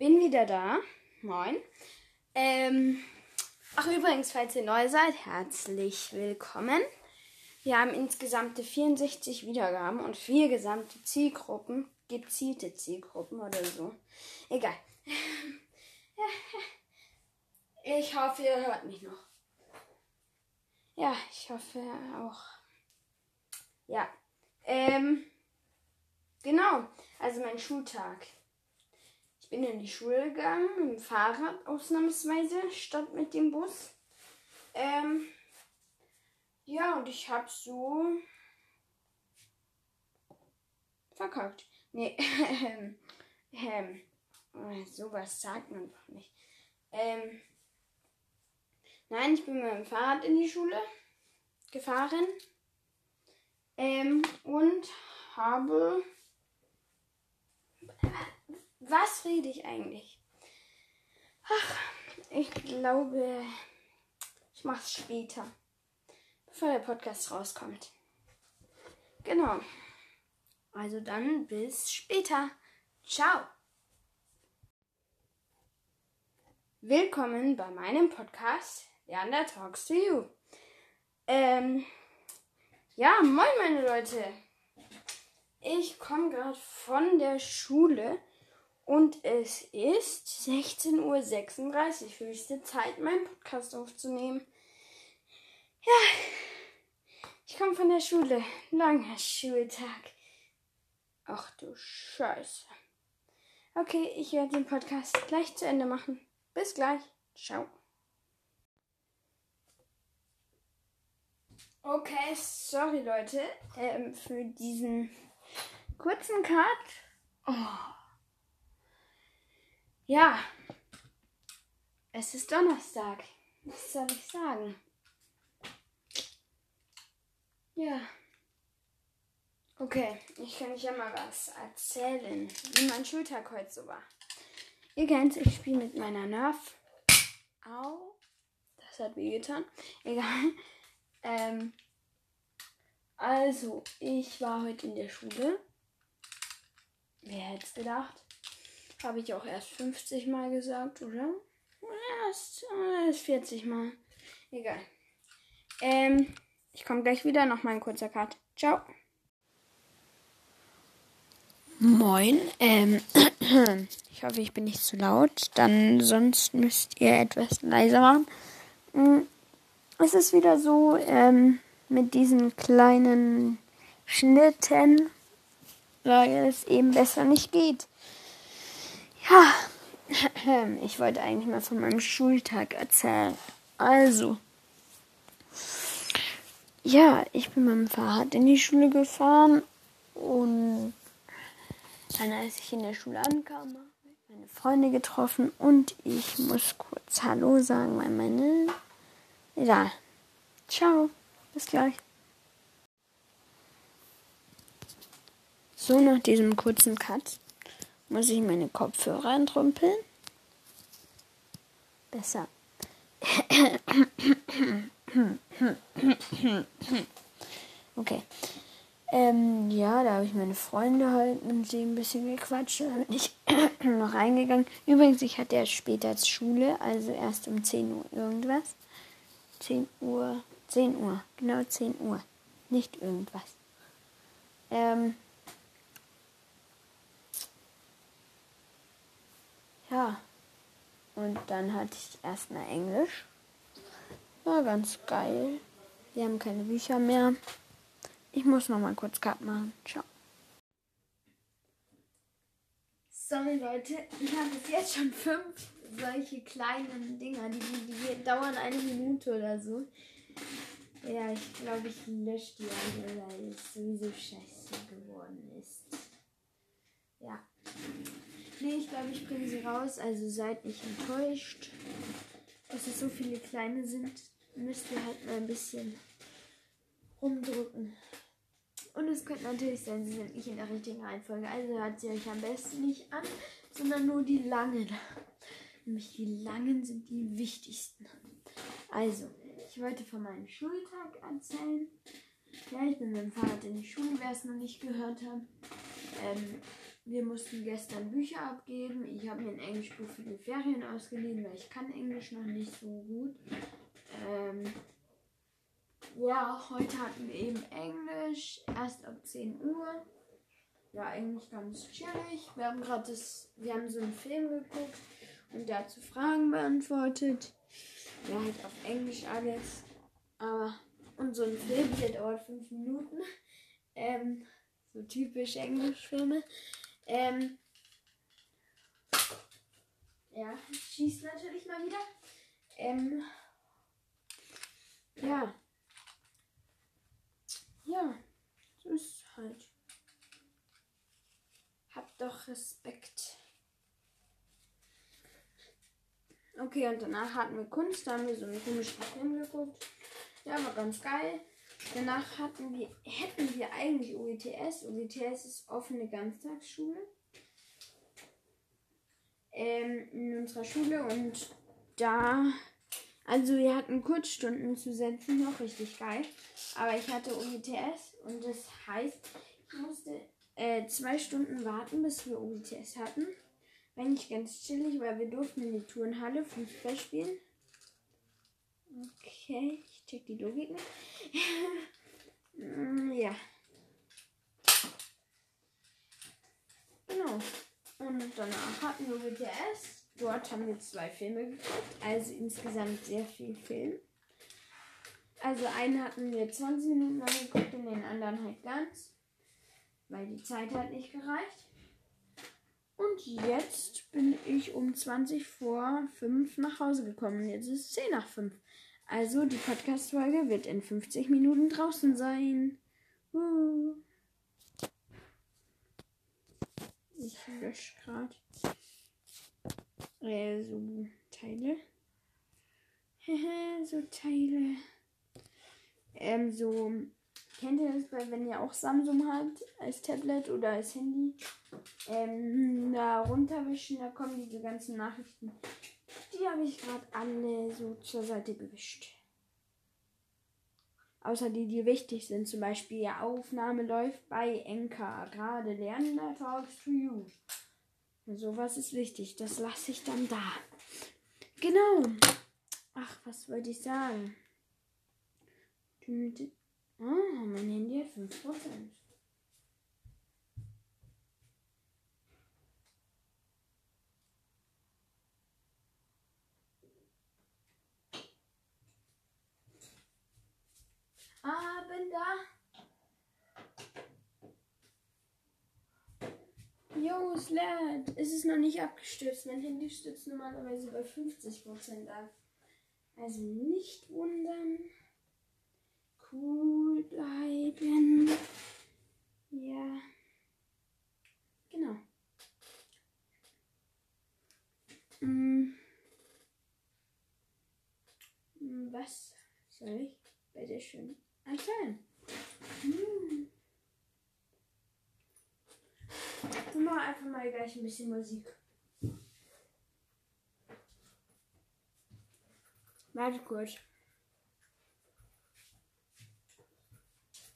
bin wieder da. Moin. Ähm, ach übrigens, falls ihr neu seid, herzlich willkommen. Wir haben insgesamt 64 Wiedergaben und vier gesamte Zielgruppen, gezielte Zielgruppen oder so. Egal. Ich hoffe, ihr hört mich noch. Ja, ich hoffe auch. Ja. Ähm, genau. Also mein Schultag. Bin in die Schule gegangen, mit dem Fahrrad ausnahmsweise, statt mit dem Bus. Ähm, ja, und ich hab so verkackt. Nee, ähm, ähm, sowas sagt man doch nicht. Ähm, nein, ich bin mit dem Fahrrad in die Schule gefahren ähm, und habe. Was rede ich eigentlich? Ach, ich glaube, ich mache es später, bevor der Podcast rauskommt. Genau. Also dann bis später. Ciao. Willkommen bei meinem Podcast Leander Talks to You. Ähm, ja, moin meine Leute. Ich komme gerade von der Schule und es ist 16.36 Uhr. Höchste Zeit, meinen Podcast aufzunehmen. Ja, ich komme von der Schule. Langer Schultag. Ach du Scheiße. Okay, ich werde den Podcast gleich zu Ende machen. Bis gleich. Ciao. Okay, sorry Leute ähm, für diesen kurzen Cut. Oh. Ja, es ist Donnerstag. Was soll ich sagen? Ja. Okay, ich kann euch ja mal was erzählen, wie mein Schultag heute so war. Ihr kennt ich spiele mit meiner Nerf. Au. Das hat weh getan. Egal. Ähm, also, ich war heute in der Schule. Wer hätte es gedacht? Habe ich auch erst 50 Mal gesagt, oder? Erst, erst 40 Mal. Egal. Ähm, ich komme gleich wieder. Noch mal ein kurzer Cut. Ciao. Moin. Ähm, ich hoffe, ich bin nicht zu laut. Dann sonst müsst ihr etwas leiser machen. Mm, es ist wieder so ähm, mit diesen kleinen Schnitten, weil es eben besser nicht geht. Ja, ich wollte eigentlich mal von meinem Schultag erzählen. Also, ja, ich bin mit dem Fahrrad in die Schule gefahren und dann, als ich in der Schule ankam, habe ich meine Freunde getroffen und ich muss kurz Hallo sagen, weil meine. Ja, ciao, bis gleich. So, nach diesem kurzen Cut muss ich meine Kopfhörer entrümpeln. Besser. Okay. Ähm, ja, da habe ich meine Freunde halt mit denen ein bisschen gequatscht. Dann bin ich noch reingegangen. Übrigens, ich hatte ja später Schule, also erst um 10 Uhr irgendwas. 10 Uhr, 10 Uhr, genau 10 Uhr. Nicht irgendwas. Ähm, Ja. Und dann hatte ich erstmal Englisch. War ganz geil. Wir haben keine Bücher mehr. Ich muss noch mal kurz Cut machen. Ciao. Sorry Leute, ich habe bis jetzt schon fünf solche kleinen Dinger, die, die, die dauern eine Minute oder so. Ja, ich glaube, ich lösche die alle, weil es sowieso scheiße geworden ist. Ja. Nee, ich glaube, ich bringe sie raus. Also seid nicht enttäuscht, dass es so viele kleine sind. Müsst ihr halt mal ein bisschen rumdrücken. Und es könnte natürlich sein, sie sind nicht in der richtigen Reihenfolge. Also hört sie euch am besten nicht an, sondern nur die langen. Nämlich die langen sind die wichtigsten. Also, ich wollte von meinem Schultag erzählen. Ja, ich bin mit dem Fahrrad in die Schule, wer es noch nicht gehört hat. Ähm, wir mussten gestern Bücher abgeben. Ich habe mir ein Englischbuch für die Ferien ausgeliehen, weil ich kann Englisch noch nicht so gut. Ähm, ja, heute hatten wir eben Englisch, erst ab 10 Uhr. Ja, eigentlich ganz chillig. Wir haben gerade wir haben so einen Film geguckt und dazu Fragen beantwortet. Ja, halt auf Englisch alles. Aber, und so ein Film, der dauert 5 Minuten. Ähm, so typisch Englischfilme. Ähm, ja, schießt natürlich mal wieder. Ähm, ja. Ja, so ist halt. Hab doch Respekt. Okay, und danach hatten wir Kunst, da haben wir so einen komischen Film geguckt. Der war ganz geil. Danach wir, hätten wir eigentlich UETS. UETS ist offene Ganztagsschule. Ähm, in unserer Schule und da, also wir hatten Kurzstunden zu setzen, noch richtig geil. Aber ich hatte UETS und das heißt, ich musste äh, zwei Stunden warten, bis wir UETS hatten. Nicht ganz chillig, weil wir durften in die Turnhalle Fußball spielen. Okay, check die Logik nicht. Mm, ja. Genau. Und danach hatten wir BTS. Dort haben wir zwei Filme geguckt. Also insgesamt sehr viel Film. Also einen hatten wir 20 Minuten lang geguckt und den anderen halt ganz. Weil die Zeit hat nicht gereicht. Und jetzt bin ich um 20 vor 5 nach Hause gekommen. Jetzt ist es 10 nach 5. Also die Podcast-Folge wird in 50 Minuten draußen sein. Uh. Ich lösche gerade äh, so Teile. so Teile. Ähm, so. Kennt ihr das, wenn ihr auch Samsung habt, als Tablet oder als Handy? Ähm, da runterwischen, da kommen diese ganzen Nachrichten die habe ich gerade alle so zur Seite gewischt. Außer die, die wichtig sind. Zum Beispiel, ja, Aufnahme läuft bei Enka. Gerade Lernender talks to you. Und sowas ist wichtig. Das lasse ich dann da. Genau. Ach, was wollte ich sagen? Oh, mein Handy hat 5%. Es lädt. Es ist noch nicht abgestürzt. Mein Handy stürzt normalerweise bei 50% ab. Also nicht wundern. Cool bleiben. Ja. Genau. Hm. Was soll ich? Bitte schön. Erzählen. Hm. Wir machen einfach mal gleich ein bisschen Musik. Warte kurz.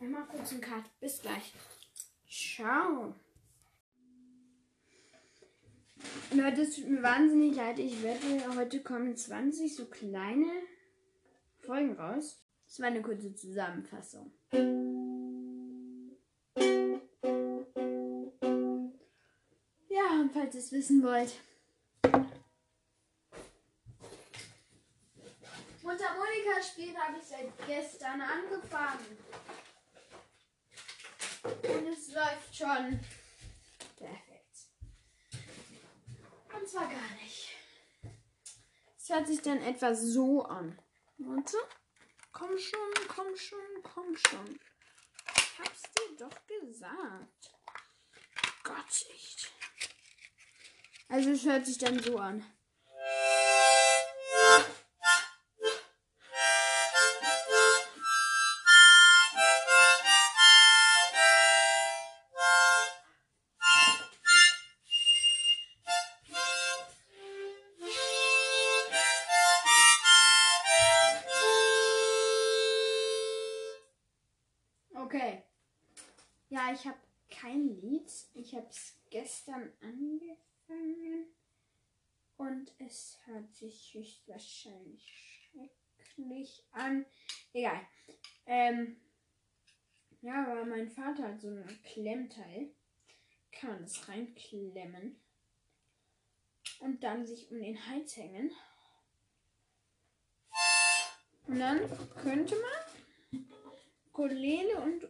Ich mach kurz einen Cut. Bis gleich. Ciao. Leute, es tut mir wahnsinnig leid. Ich werde heute kommen 20 so kleine Folgen raus. Das war eine kurze Zusammenfassung. Falls ihr es wissen wollt. Mundharmonika-Spiel habe ich seit gestern angefangen. Und es läuft schon perfekt. Und zwar gar nicht. Es hört sich dann etwa so an. Warte. Komm schon, komm schon, komm schon. Ich hab's dir doch gesagt. Gott, echt. Also es hört sich dann so an. Okay. Ja, ich habe kein Lied. Ich habe es gestern angefangen und es hört sich höchstwahrscheinlich schrecklich an. Egal. Ähm, ja, aber mein Vater hat so ein Klemmteil. Kann man das reinklemmen und dann sich um den Hals hängen. Und dann könnte man Ukulele und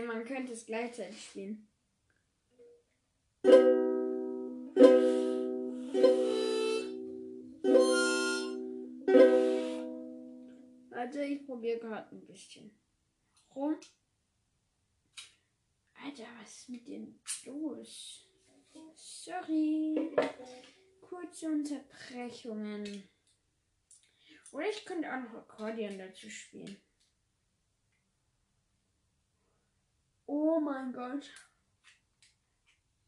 nee, man könnte es gleichzeitig spielen. Warte, ich probiere gerade ein bisschen rum. Alter, was ist mit dir los? Sorry. Kurze Unterbrechungen. Oder ich könnte auch noch Akkordeon dazu spielen. Oh mein Gott.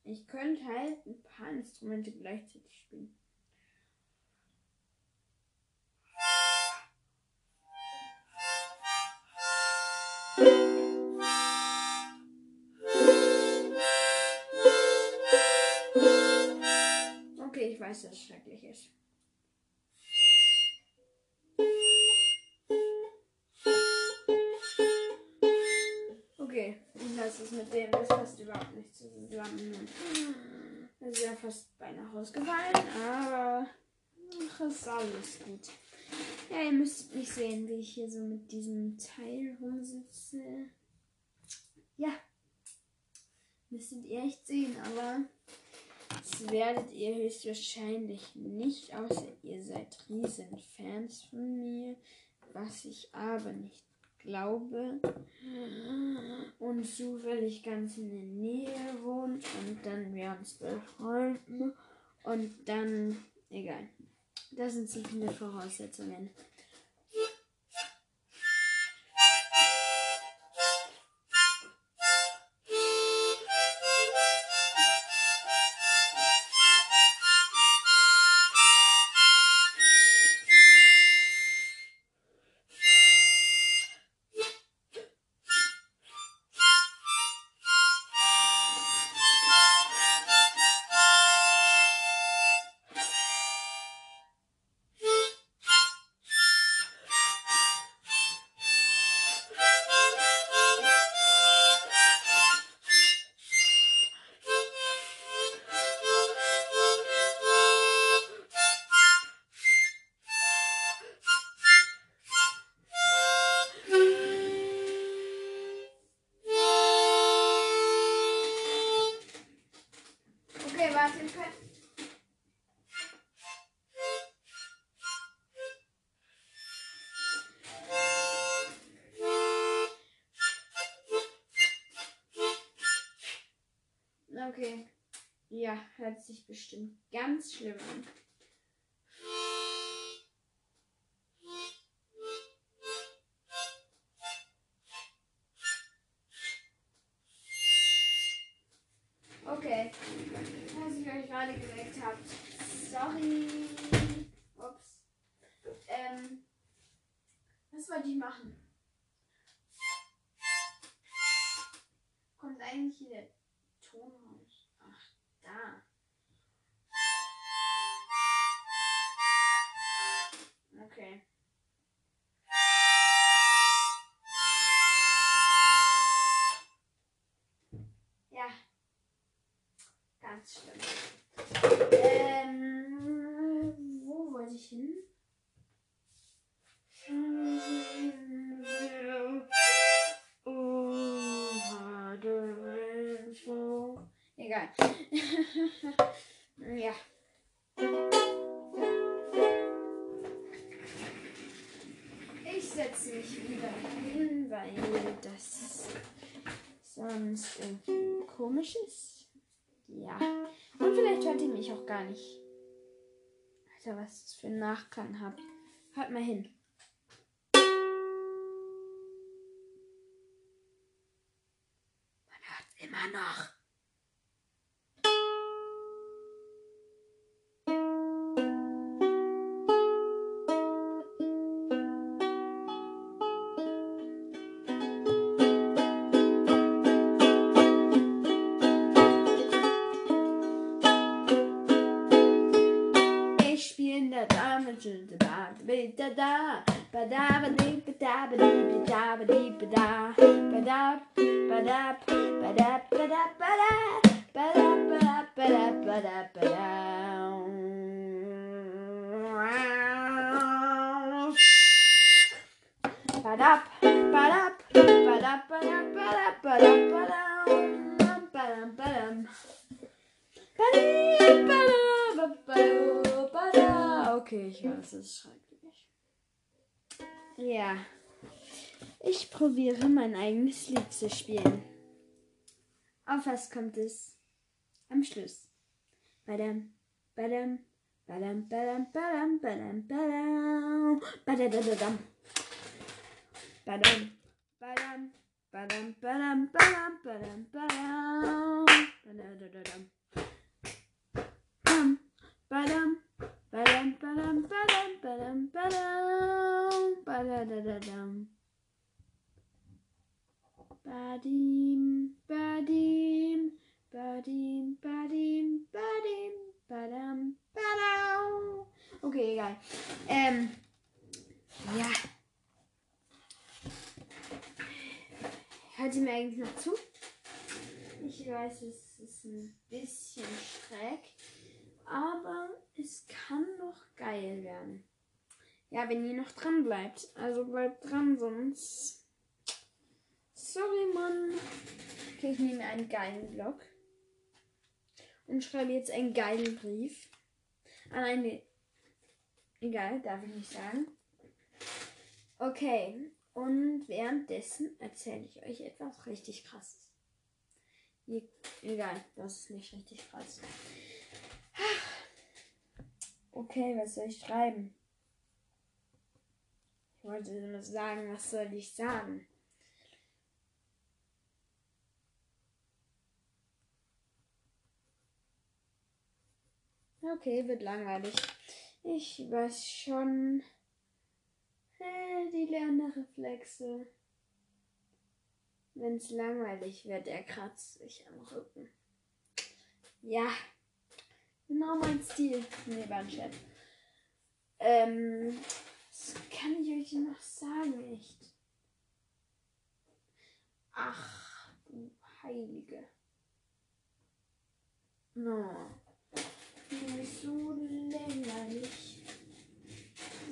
Ich könnte halt ein paar Instrumente gleichzeitig spielen. Okay, ich weiß, dass es schrecklich ist. Mit dem, das passt überhaupt nicht zusammen. Ist ja fast beinahe rausgefallen, aber ach, ist alles gut. Ja, ihr müsst mich sehen, wie ich hier so mit diesem Teil rumsitze. Ja, müsstet ihr echt sehen, aber das werdet ihr höchstwahrscheinlich nicht, außer ihr seid riesen Fans von mir, was ich aber nicht glaube. Und zufällig ganz in der Nähe wohnt und dann wir uns befreunden und dann, egal. Das sind so viele Voraussetzungen. Hört sich bestimmt ganz schlimm an. Okay. Was ich euch gerade geweckt habe. Sorry. Ups. Ähm. Was wollte ich machen? Kommt eigentlich hier der Ton raus? Egal. ja. Ich setze mich wieder hin, weil das sonst irgendwie komisch ist. Ja. Und vielleicht hört ihr mich auch gar nicht. Alter, was das für einen Nachklang hat. Hört mal hin. Man hört immer noch. Da da, ba da ba di ba da ba di ba da ba di ba da, ba da ba da ba da ba da ba da, ba da ba da ba da ba da ba da. Badap, badap, badap, badap, badap, badap, badam, badam, badam. Badam, badam, badam, badam. Okay, ich weiß, es ist schrecklich. Ja. Ich probiere mein eigenes Lied zu spielen. Auf was kommt es? Am Schluss. Badam, badam, badam, badam, badam, badam, badam, badadadadam. Badam, badam, badam, badam, badam, badam, badam, badadadadam. Bam, badam, badam, badam, badam, badam, badam, badadadadam. Badim, badim, badim, badim, badim, badam, badam. Okay, egal. Ähm, ja. Hört ihr mir eigentlich noch zu? Ich weiß, es ist ein bisschen schräg, aber es kann noch geil werden. Ja, wenn ihr noch dran bleibt. Also bleibt dran, sonst. Sorry, Mann. Okay, ich nehme einen geilen Block und schreibe jetzt einen geilen Brief an eine. Egal, darf ich nicht sagen. Okay, und währenddessen erzähle ich euch etwas richtig krasses. Egal, das ist nicht richtig krass. Okay, was soll ich schreiben? Ich wollte nur sagen, was soll ich sagen? Okay, wird langweilig. Ich weiß schon. Äh, die. Wenn es langweilig wird, er kratzt sich am Rücken. Ja, genau mein Stil. Nee, war ein Chat. Ähm, was kann ich euch noch sagen, echt? Ach, du Heilige. No. Ist so langweilig.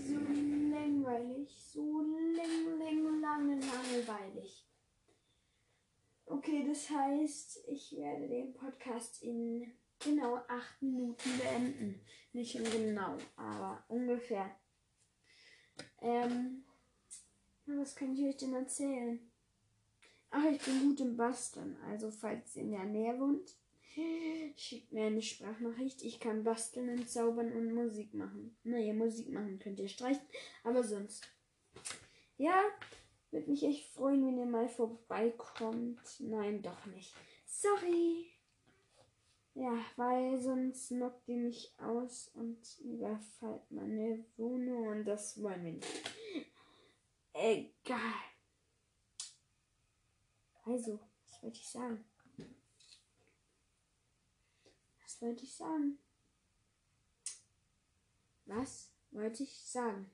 So langweilig. So lang, lang, lange, langweilig. Okay, das heißt, ich werde den Podcast in genau acht Minuten beenden. Nicht in genau, aber ungefähr. Ähm, was kann ich euch denn erzählen? Ach, ich bin gut im Basteln. Also, falls ihr in der Nähe wohnt, schickt mir eine Sprachnachricht. Ich kann basteln und zaubern und Musik machen. Naja, Musik machen könnt ihr streichen, aber sonst. Ja, würde mich echt freuen, wenn ihr mal vorbeikommt. Nein, doch nicht. Sorry. Ja, weil sonst knockt ihr mich aus und überfällt meine Wohnung und das wollen wir nicht. Egal. Also, was wollte ich sagen? Was wollte ich sagen? Was wollte ich sagen?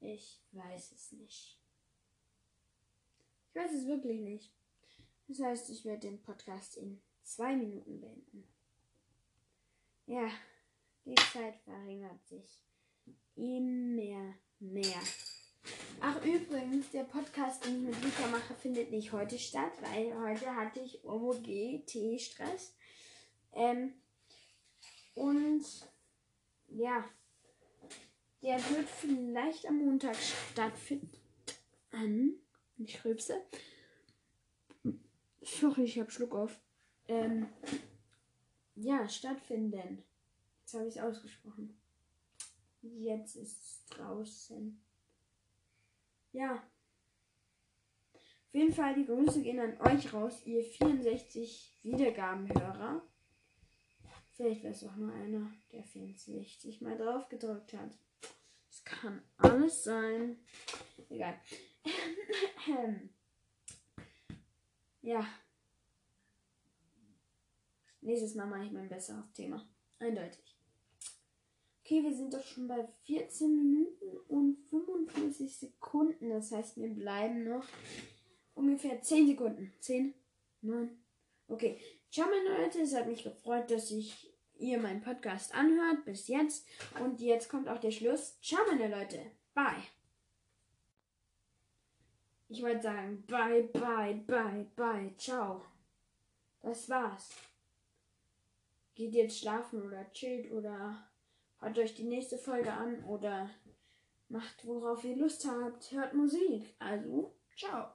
Ich weiß es nicht. Ich weiß es wirklich nicht. Das heißt, ich werde den Podcast in zwei Minuten beenden. Ja, die Zeit verringert sich immer mehr. Ach übrigens, der Podcast, den ich mit Luca mache, findet nicht heute statt, weil heute hatte ich OMG-T-Stress. Ähm, und ja, der wird vielleicht am Montag stattfinden. Ich rülpse. Sorry, ich hab Schluck auf. Ähm, ja, stattfinden. Jetzt habe ich es ausgesprochen. Jetzt ist es draußen. Ja. Auf jeden Fall die Grüße gehen an euch raus, ihr 64 Wiedergabenhörer. Vielleicht wäre es auch nur einer, der 64 mal drauf gedrückt hat. Es kann alles sein. Egal. ja. Nächstes Mal mache ich mein besseres Thema. Eindeutig. Okay, wir sind doch schon bei 14 Minuten und 45 Sekunden. Das heißt, wir bleiben noch ungefähr 10 Sekunden. 10, 9. Okay. Ciao, meine Leute. Es hat mich gefreut, dass ich ihr meinen Podcast anhört. Bis jetzt. Und jetzt kommt auch der Schluss. Ciao, meine Leute. Bye. Ich wollte sagen, bye, bye, bye, bye, ciao. Das war's. Geht jetzt schlafen oder chillt oder hört euch die nächste Folge an oder macht, worauf ihr Lust habt. Hört Musik. Also, ciao.